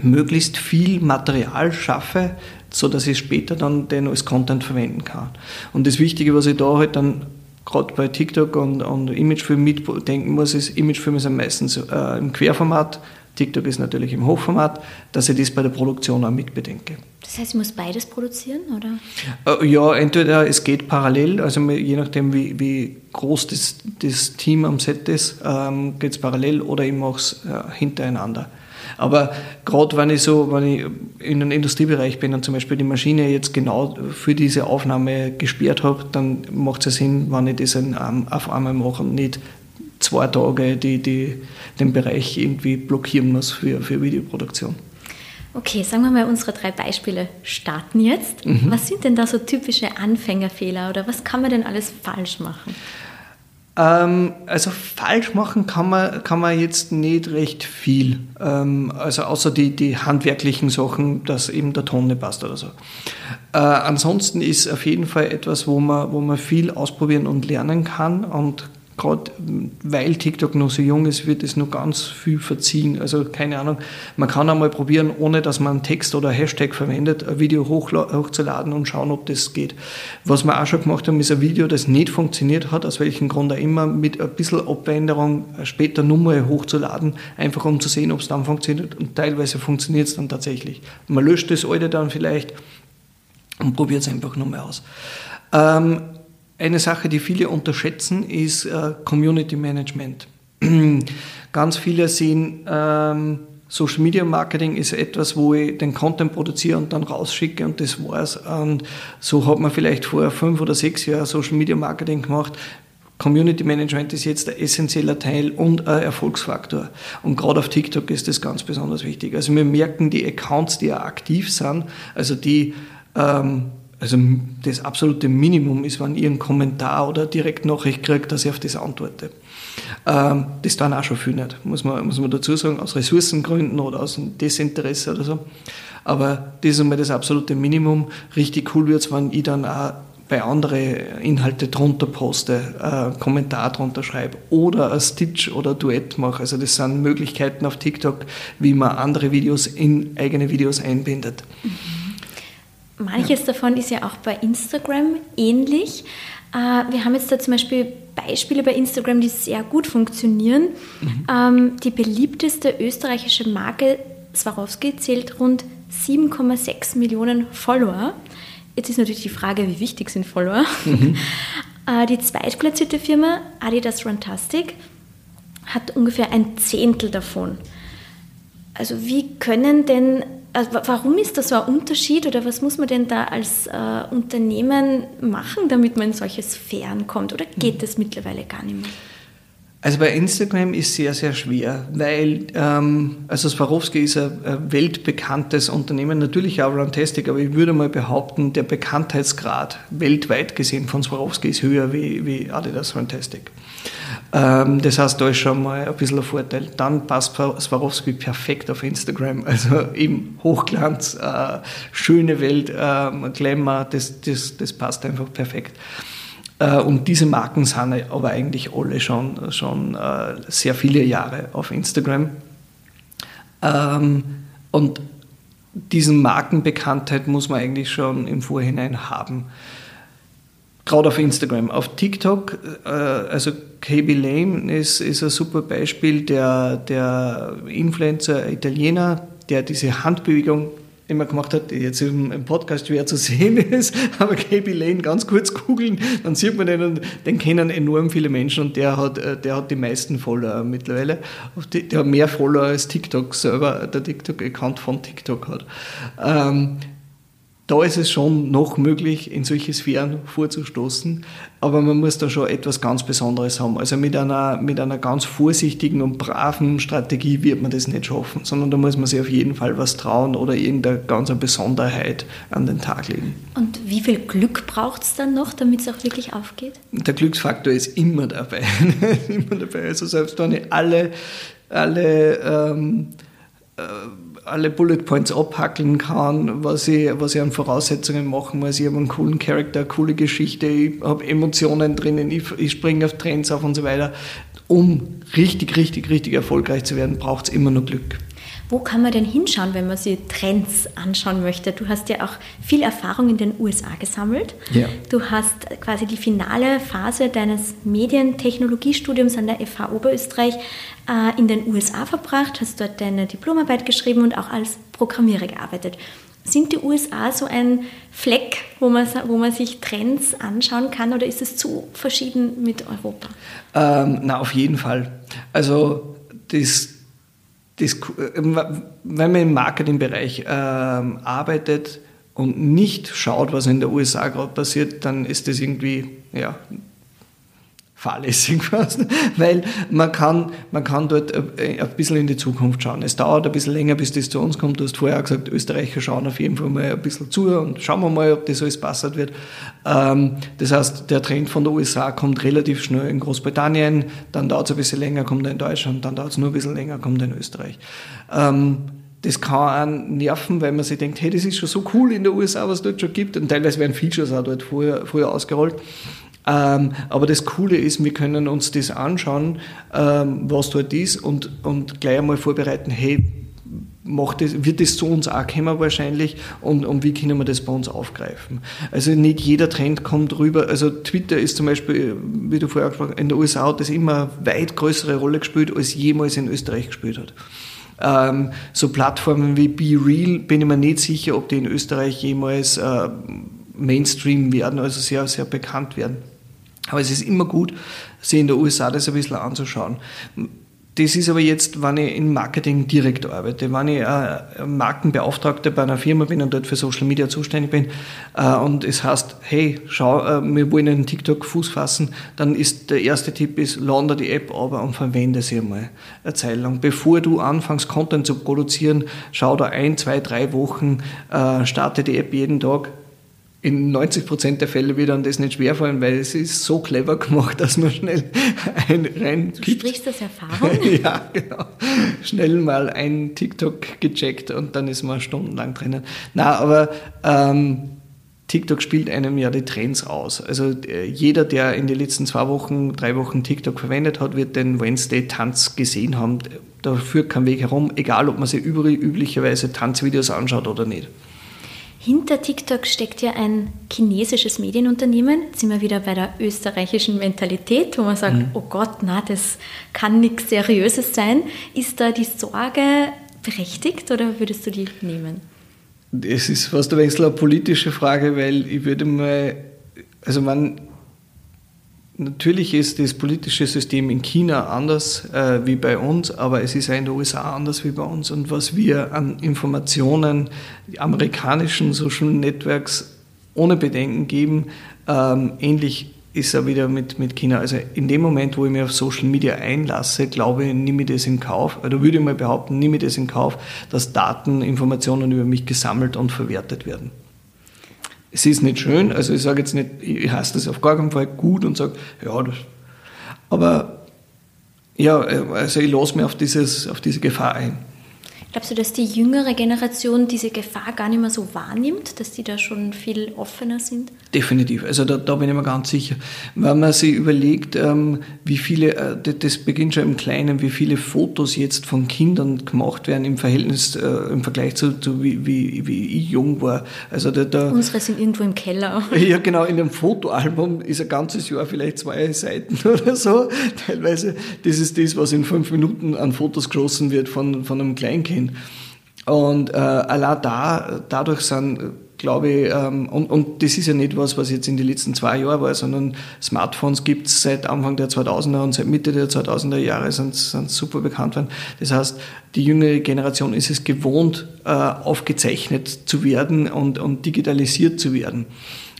möglichst viel Material schaffe, so dass ich später dann den als Content verwenden kann. Und das Wichtige, was ich da halt dann gerade bei TikTok und, und Imagefilm mitdenken muss, ist, Imagefilme sind meistens äh, im Querformat, TikTok ist natürlich im Hochformat, dass ich das bei der Produktion auch mitbedenke. Das heißt, ich muss beides produzieren, oder? Äh, ja, entweder es geht parallel, also je nachdem, wie, wie groß das, das Team am Set ist, ähm, geht es parallel oder ich mache es äh, hintereinander. Aber gerade wenn ich so, wenn ich in einem Industriebereich bin und zum Beispiel die Maschine jetzt genau für diese Aufnahme gesperrt habe, dann macht es ja Sinn, wenn ich das auf einmal mache und nicht zwei Tage die, die, den Bereich irgendwie blockieren muss für, für Videoproduktion. Okay, sagen wir mal, unsere drei Beispiele starten jetzt. Mhm. Was sind denn da so typische Anfängerfehler oder was kann man denn alles falsch machen? Ähm, also falsch machen kann man, kann man jetzt nicht recht viel. Ähm, also außer die, die handwerklichen Sachen, dass eben der Ton nicht passt oder so. Äh, ansonsten ist auf jeden Fall etwas, wo man, wo man viel ausprobieren und lernen kann und gerade weil TikTok noch so jung ist, wird es noch ganz viel verziehen. Also keine Ahnung, man kann einmal probieren, ohne dass man einen Text oder einen Hashtag verwendet, ein Video hochzuladen und schauen, ob das geht. Was wir auch schon gemacht haben, ist ein Video, das nicht funktioniert hat, aus welchem Grund auch immer, mit ein bisschen Abänderung später nochmal hochzuladen, einfach um zu sehen, ob es dann funktioniert. Und teilweise funktioniert es dann tatsächlich. Man löscht das alte dann vielleicht und probiert es einfach nochmal aus. Ähm, eine Sache, die viele unterschätzen, ist äh, Community Management. (clears throat) Ganz viele sehen, ähm, Social Media Marketing ist etwas, wo ich den Content produziere und dann rausschicke und das war's. Und so hat man vielleicht vor fünf oder sechs Jahren Social Media Marketing gemacht. Community Management ist jetzt ein essentieller Teil und ein Erfolgsfaktor. Und gerade auf TikTok ist das ganz besonders wichtig. Also wir merken die Accounts, die ja aktiv sind, also die ähm, also das absolute Minimum ist, wenn ich einen Kommentar oder direkt Nachricht kriege, dass ich auf das antworte. Ähm, das dann auch schon viel nicht, muss man, muss man dazu sagen, aus Ressourcengründen oder aus einem Desinteresse oder so. Aber das ist einmal das absolute Minimum. Richtig cool wird es, wenn ich dann auch bei anderen Inhalte drunter poste, äh, Kommentar drunter schreibe oder ein Stitch oder Duett mache. Also das sind Möglichkeiten auf TikTok, wie man andere Videos in eigene Videos einbindet. Mhm. Manches ja. davon ist ja auch bei Instagram ähnlich. Äh, wir haben jetzt da zum Beispiel Beispiele bei Instagram, die sehr gut funktionieren. Mhm. Ähm, die beliebteste österreichische Marke Swarovski zählt rund 7,6 Millionen Follower. Jetzt ist natürlich die Frage, wie wichtig sind Follower. Mhm. (laughs) Äh, die zweitplatzierte Firma Adidas Runtastic hat ungefähr ein Zehntel davon. Also wie können denn also warum ist das so ein Unterschied oder was muss man denn da als äh, Unternehmen machen, damit man in solche Sphären kommt? Oder geht das mittlerweile gar nicht mehr? Also bei Instagram ist sehr, sehr schwer, weil ähm, also Swarovski ist ein, weltbekanntes Unternehmen, natürlich auch Runtastic, aber ich würde mal behaupten, der Bekanntheitsgrad weltweit gesehen von Swarovski ist höher wie, wie Adidas Runtastic. Ähm, das heißt, da ist schon mal ein bisschen ein Vorteil. Dann passt Swarovski perfekt auf Instagram, (laughs) also eben Hochglanz, äh, schöne Welt, äh, Glamour, das, das, das passt einfach perfekt. Äh, und diese Marken sind aber eigentlich alle schon, schon äh, sehr viele Jahre auf Instagram. Ähm, und diesen Markenbekanntheit muss man eigentlich schon im Vorhinein haben. Gerade auf Instagram. Auf TikTok, äh, also KB Lame ist, ist ein super Beispiel, der, der Influencer Italiener, der diese Handbewegung immer gemacht hat, die jetzt im, Podcast schwer zu sehen (laughs) ist, aber KB Lane ganz kurz googeln, dann sieht man den und den kennen enorm viele Menschen und der hat, äh, der hat die meisten Follower mittlerweile. Der hat mehr Follower als TikTok selber, der TikTok-Account von TikTok hat. Ähm, da ist es schon noch möglich, in solche Sphären vorzustoßen, aber man muss da schon etwas ganz Besonderes haben. Also mit einer, mit einer ganz vorsichtigen und braven Strategie wird man das nicht schaffen, sondern da muss man sich auf jeden Fall was trauen oder irgendeine ganz Besonderheit an den Tag legen. Und wie viel Glück braucht es dann noch, damit es auch wirklich aufgeht? Der Glücksfaktor ist immer dabei. (laughs) immer dabei. Also selbst wenn ich alle, alle ähm, äh, alle Bullet Points abhackeln kann, was ich, was ich an Voraussetzungen machen muss. Ich habe einen coolen Charakter, eine coole Geschichte, ich habe Emotionen drinnen, ich, ich springe auf Trends auf und so weiter. Um richtig, richtig, richtig erfolgreich zu werden, braucht es immer nur Glück. Wo kann man denn hinschauen, wenn man sich Trends anschauen möchte? Du hast ja auch viel Erfahrung in den USA gesammelt. Ja. Du hast quasi die finale Phase deines Medientechnologiestudiums an der FH Oberösterreich äh, in den USA verbracht, hast dort deine Diplomarbeit geschrieben und auch als Programmierer gearbeitet. Sind die USA so ein Fleck, wo man, wo man sich Trends anschauen kann oder ist es zu verschieden mit Europa? Ähm, na, auf jeden Fall. Also das, das, wenn man im Marketingbereich ähm, arbeitet und nicht schaut, was in der USA gerade passiert, dann ist das irgendwie ja, fahrlässig (laughs) fast, weil man kann, man kann dort äh, ein bisschen in die Zukunft schauen. Es dauert ein bisschen länger, bis das zu uns kommt. Du hast vorher gesagt, Österreicher schauen auf jeden Fall mal ein bisschen zu und schauen wir mal, ob das alles passert wird. Ähm, das heißt, der Trend von der USA kommt relativ schnell in Großbritannien, dann dauert es ein bisschen länger, kommt er in Deutschland, dann dauert es nur ein bisschen länger, kommt er in Österreich. Ähm, das kann einen nerven, weil man sich denkt, hey, das ist schon so cool in der USA, was es dort schon gibt. Und teilweise werden Features auch dort früher, früher ausgerollt. Ähm, aber das Coole ist, wir können uns das anschauen, ähm, was dort ist und, und gleich einmal vorbereiten, hey, macht das, wird das zu uns auch kommen wahrscheinlich und, und wie können wir das bei uns aufgreifen. Also nicht jeder Trend kommt rüber, also Twitter ist zum Beispiel, wie du vorher gesprochen hast, in der USA hat das immer weit größere Rolle gespielt, als jemals in Österreich gespielt hat. Ähm, so Plattformen wie Be Real bin ich mir nicht sicher, ob die in Österreich jemals äh, Mainstream werden, also sehr, sehr bekannt werden. Aber es ist immer gut, sich in der USA das ein bisschen anzuschauen. Das ist aber jetzt, wenn ich im Marketing direkt arbeite, wenn ich äh, Markenbeauftragter bei einer Firma bin und dort für Social Media zuständig bin äh, und es heißt, hey, schau, äh, wir wollen einen TikTok Fuß fassen, dann ist der erste Tipp ist, lande die App aber und verwende sie einmal eine Zeit lang. Bevor du anfängst, Content zu produzieren, schau da ein, zwei, drei Wochen, äh, starte die App jeden Tag, in 90 Prozent der Fälle wird dann das nicht schwerfallen, weil es ist so clever gemacht, (laughs) dass man schnell ein rein. Du sprichst das Erfahrung? (laughs) ja, genau. Schnell mal ein TikTok gecheckt und dann ist man stundenlang drinnen. Na, aber ähm, TikTok spielt einem ja die Trends aus. Also äh, jeder, der in den letzten zwei Wochen, drei Wochen TikTok verwendet hat, wird den Wednesday-Tanz gesehen haben. Da führt kein Weg herum, egal ob man sich üblicherweise Tanzvideos anschaut oder nicht. Hinter TikTok steckt ja ein chinesisches Medienunternehmen. Jetzt sind wir wieder bei der österreichischen Mentalität, wo man sagt, mhm. oh Gott, na, das kann nichts Seriöses sein. Ist da die Sorge berechtigt oder würdest du die nehmen? Das ist fast ein bisschen eine politische Frage, weil ich würde mal, also man, Natürlich ist das politische System in China anders äh, wie bei uns, aber es ist auch in den USA anders wie bei uns. Und was wir an Informationen amerikanischen Social Networks ohne Bedenken geben, ähm, ähnlich ist er wieder mit, mit China. Also in dem Moment, wo ich mich auf Social Media einlasse, glaube ich, nehme ich das in Kauf, oder würde ich mal behaupten, nehme ich das in Kauf, dass Daten, Informationen über mich gesammelt und verwertet werden. Es ist nicht schön, also ich sage jetzt nicht, ich heiße das auf gar keinen Fall gut und sage, ja, das, aber ja, also ich lasse mich auf, dieses, auf diese Gefahr ein. Glaubst du, dass die jüngere Generation diese Gefahr gar nicht mehr so wahrnimmt, dass die da schon viel offener sind? Definitiv, also da, da bin ich mir ganz sicher. Wenn man sich überlegt, ähm, wie viele, äh, das beginnt schon im Kleinen, wie viele Fotos jetzt von Kindern gemacht werden im Verhältnis, äh, im Vergleich zu, zu wie, wie, wie, ich jung war. Also da, da, Unsere sind irgendwo im Keller. (laughs) Ja, genau, in dem Fotoalbum ist ein ganzes Jahr vielleicht zwei Seiten (laughs) oder so. Teilweise, das ist das, was in fünf Minuten an Fotos geschossen wird von, von einem Kleinkind hin. Und äh, allein da, dadurch sind, glaube ich, ähm, und, und das ist ja nicht was, was jetzt in den letzten zwei Jahren war, sondern Smartphones gibt es seit Anfang der 2000er und seit Mitte der 2000er Jahre sind, sind super bekannt worden. Das heißt, die jüngere Generation ist es gewohnt, äh, aufgezeichnet zu werden und, und digitalisiert zu werden.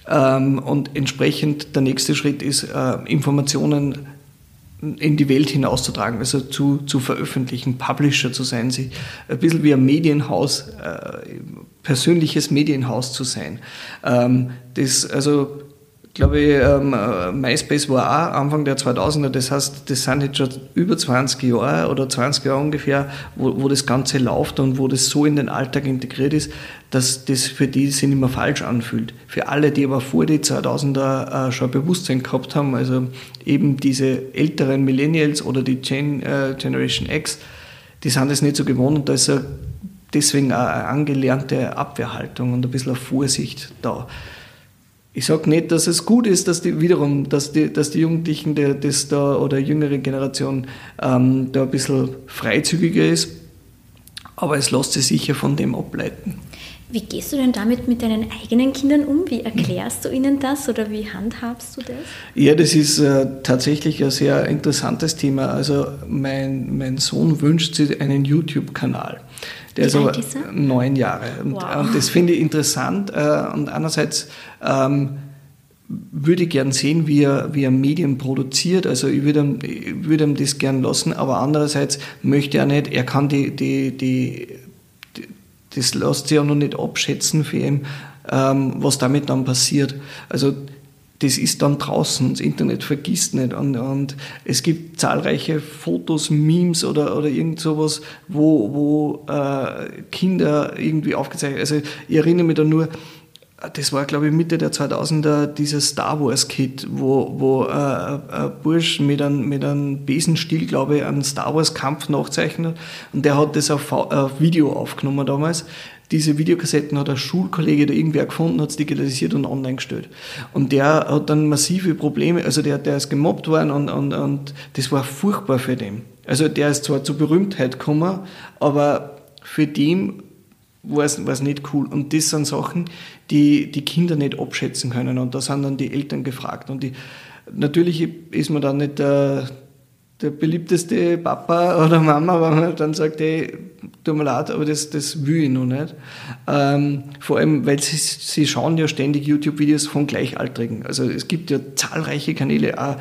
Ähm, und entsprechend der nächste Schritt ist, äh, Informationen in die Welt hinauszutragen, also zu, zu veröffentlichen, Publisher zu sein, sich ein bisschen wie ein Medienhaus, äh, persönliches Medienhaus zu sein. Ähm, das, also, glaube ich, ähm, MySpace war auch Anfang der 2000er, das heißt, das sind jetzt schon über 20 Jahre oder 20 Jahre ungefähr, wo, wo das Ganze läuft und wo das so in den Alltag integriert ist, dass das für die sich nicht mehr falsch anfühlt. Für alle, die aber vor die 2000er äh, schon Bewusstsein gehabt haben, also eben diese älteren Millennials oder die Gen, äh, Generation X, die sind das nicht so gewohnt und da ist deswegen auch eine angelernte Abwehrhaltung und ein bisschen eine Vorsicht da. Ich sage nicht, dass es gut ist, dass die wiederum, dass die, dass die Jugendlichen der, das da oder jüngere Generation ähm, da ein bisschen freizügiger ist, aber es lässt sich sicher von dem ableiten. Wie gehst du denn damit mit deinen eigenen Kindern um? Wie erklärst du ihnen das oder wie handhabst du das? Ja, das ist äh, tatsächlich ein sehr interessantes Thema. Also mein, mein Sohn wünscht sich einen YouTube-Kanal. Der ist aber neun Jahre. Und, wow. und das finde ich interessant. Äh, und einerseits ähm, würde ich gern sehen, wie er, wie er Medien produziert. Also ich würde ihm, ich würde ihm das gern lassen, aber andererseits möchte er nicht, er kann die, die, die das lässt sich ja noch nicht abschätzen für ihn, ähm, was damit dann passiert. Also das ist dann draußen, das Internet vergisst nicht. Und, und es gibt zahlreiche Fotos, Memes oder, oder irgend sowas, wo, wo äh, Kinder irgendwie aufgezeichnet Also ich erinnere mich da nur, das war glaube ich Mitte der 2000er, dieses Star Wars Kit, wo, wo äh, ein Bursch mit einem, mit einem Besenstiel, glaube ich, einen Star Wars Kampf nachzeichnet und der hat das auf, auf Video aufgenommen damals. Diese Videokassetten hat ein Schulkollege oder irgendwer gefunden, hat es digitalisiert und online gestellt. Und der hat dann massive Probleme, also der, der ist gemobbt worden und, und, und das war furchtbar für den. Also der ist zwar zur Berühmtheit gekommen, aber für den war es, nicht cool. Und das sind Sachen, die die Kinder nicht abschätzen können. Und da sind dann die Eltern gefragt. Und die, natürlich ist man dann nicht der, der beliebteste Papa (laughs) oder Mama, wenn man dann sagt, hey, tut mir leid, aber das, das will ich noch nicht. Ähm, vor allem, weil sie, sie schauen ja ständig YouTube-Videos von Gleichaltrigen. Also es gibt ja zahlreiche Kanäle. Auch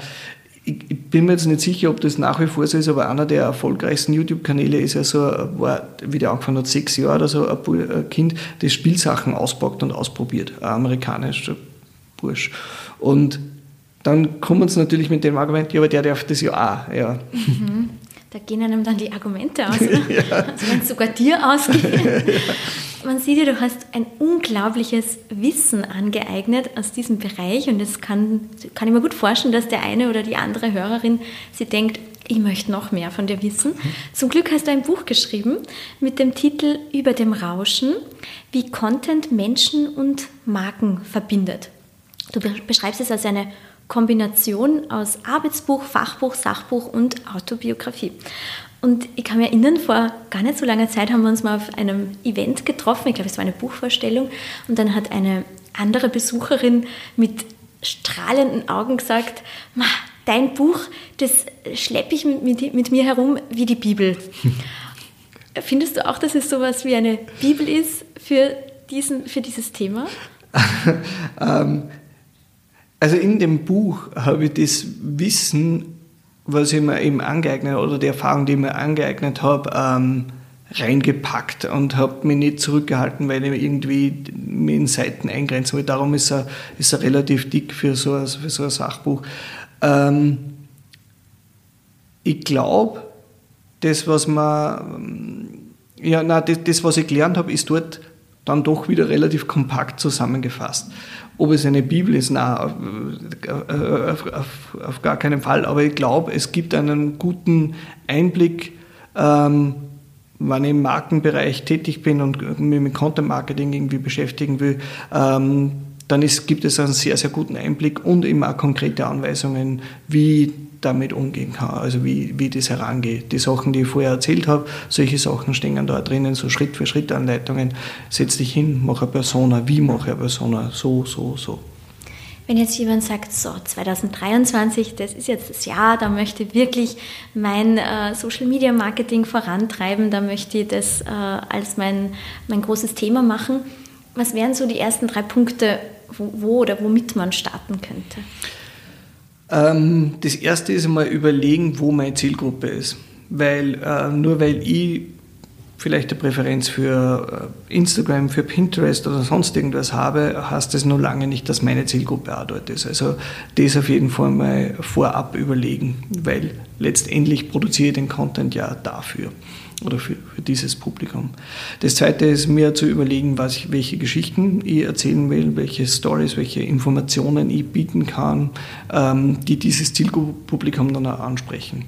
ich, ich, bin mir jetzt nicht sicher, ob das nach wie vor so ist, aber einer der erfolgreichsten YouTube-Kanäle ist ja so, war, wie der angefangen hat, sechs Jahre oder so, ein Kind, das Spielsachen auspackt und ausprobiert. Ein amerikanischer Bursch. Und dann kommen sie natürlich mit dem Argument, ja, aber der darf das ja auch. Ja. Mhm. Da gehen einem dann die Argumente aus, (laughs) oder? ja. Also wenn es sogar dir ausgeht. (laughs) Man sieht ja, du hast ein unglaubliches Wissen angeeignet aus diesem Bereich und das kann, kann ich mir gut vorstellen, dass der eine oder die andere Hörerin sie denkt, ich möchte noch mehr von dir wissen. Zum Glück hast du ein Buch geschrieben mit dem Titel Über dem Rauschen, wie Content Menschen und Marken verbindet. Du beschreibst es als eine Kombination aus Arbeitsbuch, Fachbuch, Sachbuch und Autobiografie. Und ich kann mich erinnern, vor gar nicht so langer Zeit haben wir uns mal auf einem Event getroffen. Ich glaube, es war eine Buchvorstellung. Und dann hat eine andere Besucherin mit strahlenden Augen gesagt, dein Buch, das schleppe ich mit, mit mir herum wie die Bibel. (laughs) Findest du auch, dass es sowas wie eine Bibel ist für, diesen, für dieses Thema? (laughs) ähm, also in dem Buch habe ich das Wissen, was ich mir eben angeeignet oder die Erfahrung, die ich mir angeeignet habe, ähm, reingepackt und habe mich nicht zurückgehalten, weil ich irgendwie mir in Seiten eingrenzen will. Darum ist er, ist er relativ dick für so ein, für so ein Sachbuch. Ähm, ich glaube, das, was man, ja, nein, das, das, was ich gelernt habe, ist dort dann doch wieder relativ kompakt zusammengefasst. Ob es eine Bibel ist, nein, auf, auf, auf, auf gar keinen Fall. Aber ich glaube, es gibt einen guten Einblick, ähm, wenn ich im Markenbereich tätig bin und mich mit Content Marketing irgendwie beschäftigen will, ähm, dann ist, gibt es einen sehr, sehr guten Einblick und auch konkrete Anweisungen, wie damit umgehen kann, also wie, wie das herangeht. Die Sachen, die ich vorher erzählt habe, solche Sachen stehen da drinnen, so Schritt für Schritt Anleitungen. Setz dich hin, mach eine Persona, wie mache ich eine Persona, so, so, so. Wenn jetzt jemand sagt, so 2023, das ist jetzt das Jahr, da möchte ich wirklich mein äh, Social Media Marketing vorantreiben, da möchte ich das äh, als mein, mein großes Thema machen. Was wären so die ersten drei Punkte, wo, wo oder womit man starten könnte? Ähm, das erste ist einmal überlegen, wo meine Zielgruppe ist. Weil äh, nur weil ich vielleicht eine Präferenz für äh, Instagram, für Pinterest oder sonst irgendwas habe, heißt das noch lange nicht, dass meine Zielgruppe auch dort ist. Also das auf jeden Fall mal vorab überlegen, weil letztendlich produziere ich den Content ja dafür oder für, für, dieses Publikum. Das zweite ist mir zu überlegen, was ich, welche Geschichten ich erzählen will, welche Stories, welche Informationen ich bieten kann, ähm, die dieses Zielpublikum dann auch ansprechen.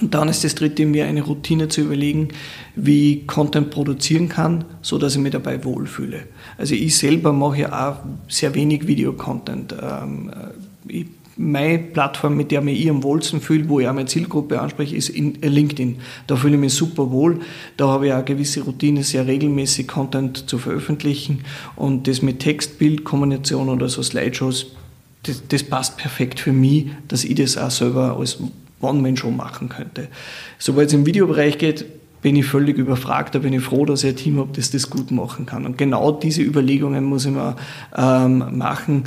Und dann ist das dritte, mir eine Routine zu überlegen, wie ich Content produzieren kann, so dass ich mich dabei wohlfühle. Also ich selber mache ja auch sehr wenig Videocontent. Ähm, ich meine Plattform, mit der ich mich am wohlsten fühle, wo ich auch meine Zielgruppe anspreche, ist in LinkedIn. Da fühle ich mich super wohl. Da habe ich auch eine gewisse Routine, sehr regelmäßig Content zu veröffentlichen. Und das mit Text, Bild, Kombination oder so Slideshows, das, das passt perfekt für mich, dass ich das auch selber als One-Man-Show machen könnte. Sobald es im Videobereich geht, bin ich völlig überfragt, da bin ich froh, dass ich ein Team habe, das das gut machen kann. Und genau diese Überlegungen muss ich mir ähm, machen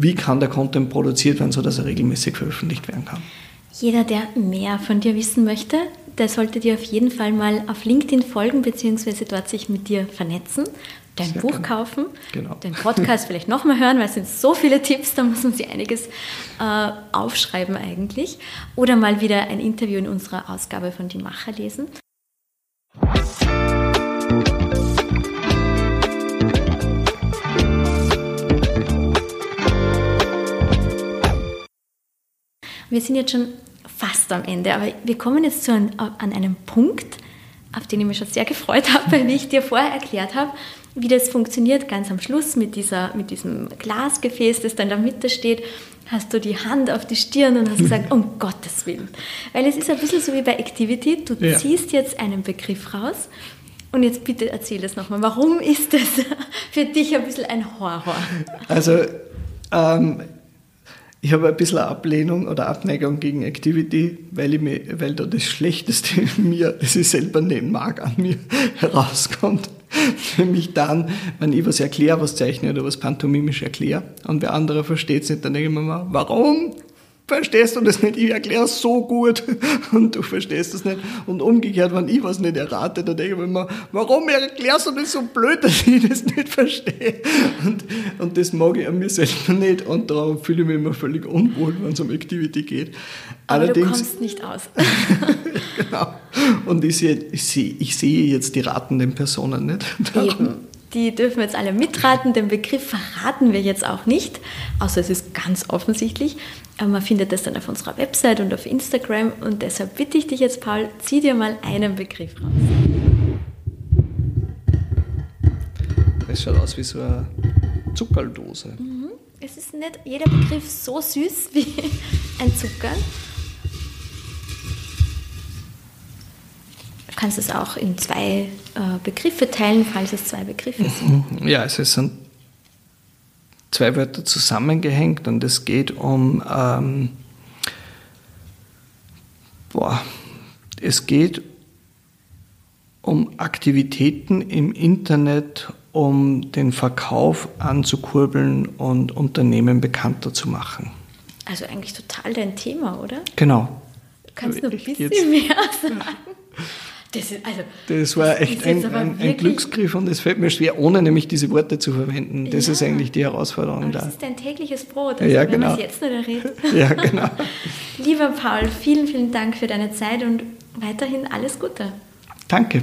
wie kann der Content produziert werden, sodass er regelmäßig veröffentlicht werden kann. Jeder, der mehr von dir wissen möchte, der sollte dir auf jeden Fall mal auf LinkedIn folgen, beziehungsweise dort sich mit dir vernetzen, dein Sehr Buch gerne. kaufen, genau. den Podcast (laughs) vielleicht nochmal hören, weil es sind so viele Tipps, da muss man sich einiges äh, aufschreiben eigentlich. Oder mal wieder ein Interview in unserer Ausgabe von Die Macher lesen. Wir sind jetzt schon fast am Ende, aber wir kommen jetzt zu ein, an einem Punkt, auf den ich mich schon sehr gefreut habe, (laughs) weil ich dir vorher erklärt habe, wie das funktioniert, ganz am Schluss mit, dieser, mit diesem Glasgefäß, das da in der Mitte steht, hast du die Hand auf die Stirn und hast (laughs) gesagt, um Gottes Willen. Weil es ist ein bisschen so wie bei Activity, du ja. ziehst jetzt einen Begriff raus und jetzt bitte erzähl das nochmal. Warum ist das (laughs) für dich ein bisschen ein Horror? Also, ähm, ich habe ein bisschen Ablehnung oder Abneigung gegen Activity, weil, ich mir, weil da das Schlechteste in mir, das ich selber nicht mag, an mir herauskommt. Nämlich dann, wenn ich was erkläre, was zeichne oder was pantomimisch erkläre und wer andere versteht es nicht, dann denke ich mir mal, warum verstehst du das nicht, ich erkläre es so gut (laughs) und du verstehst es nicht. Und umgekehrt, wenn ich was nicht errate, dann denke ich mir immer, warum erklärst du das so blöd, dass ich das nicht verstehe? Und, und das mag ich an mir selber nicht und da fühle ich mich immer völlig unwohl, wenn es um Activity geht. Aber Allerdings, du kommst nicht aus. (laughs) genau. Und ich sehe, ich, sehe, ich sehe jetzt die ratenden Personen nicht. Eben. Die dürfen jetzt alle mitraten. Den Begriff verraten wir jetzt auch nicht, außer es ist ganz offensichtlich. Aber man findet das dann auf unserer Website und auf Instagram. Und deshalb bitte ich dich jetzt, Paul, zieh dir mal einen Begriff raus. Das schaut aus wie so eine Zuckerdose. Mhm. Es ist nicht jeder Begriff so süß (laughs) wie ein Zucker. kannst es auch in zwei äh, Begriffe teilen, falls es zwei Begriffe sind. Ja, es sind zwei Wörter zusammengehängt und es geht um, ähm, boah, es geht um Aktivitäten im Internet, um den Verkauf anzukurbeln und Unternehmen bekannter zu machen. Also eigentlich total dein Thema, oder? Genau. Du kannst noch ein bisschen mehr (laughs) sagen. (laughs) Das, ist, also, das war echt ein, ein, ein, Glücksgriff und es fällt mir schwer, ohne nämlich diese Worte zu verwenden. Das ja, ist eigentlich die Herausforderung aber da. Das ist dein tägliches Brot, also ja, wenn genau. man es jetzt nicht errät. (laughs) Ja, genau. (laughs) Lieber Paul, vielen, vielen Dank für deine Zeit und weiterhin alles Gute. Danke.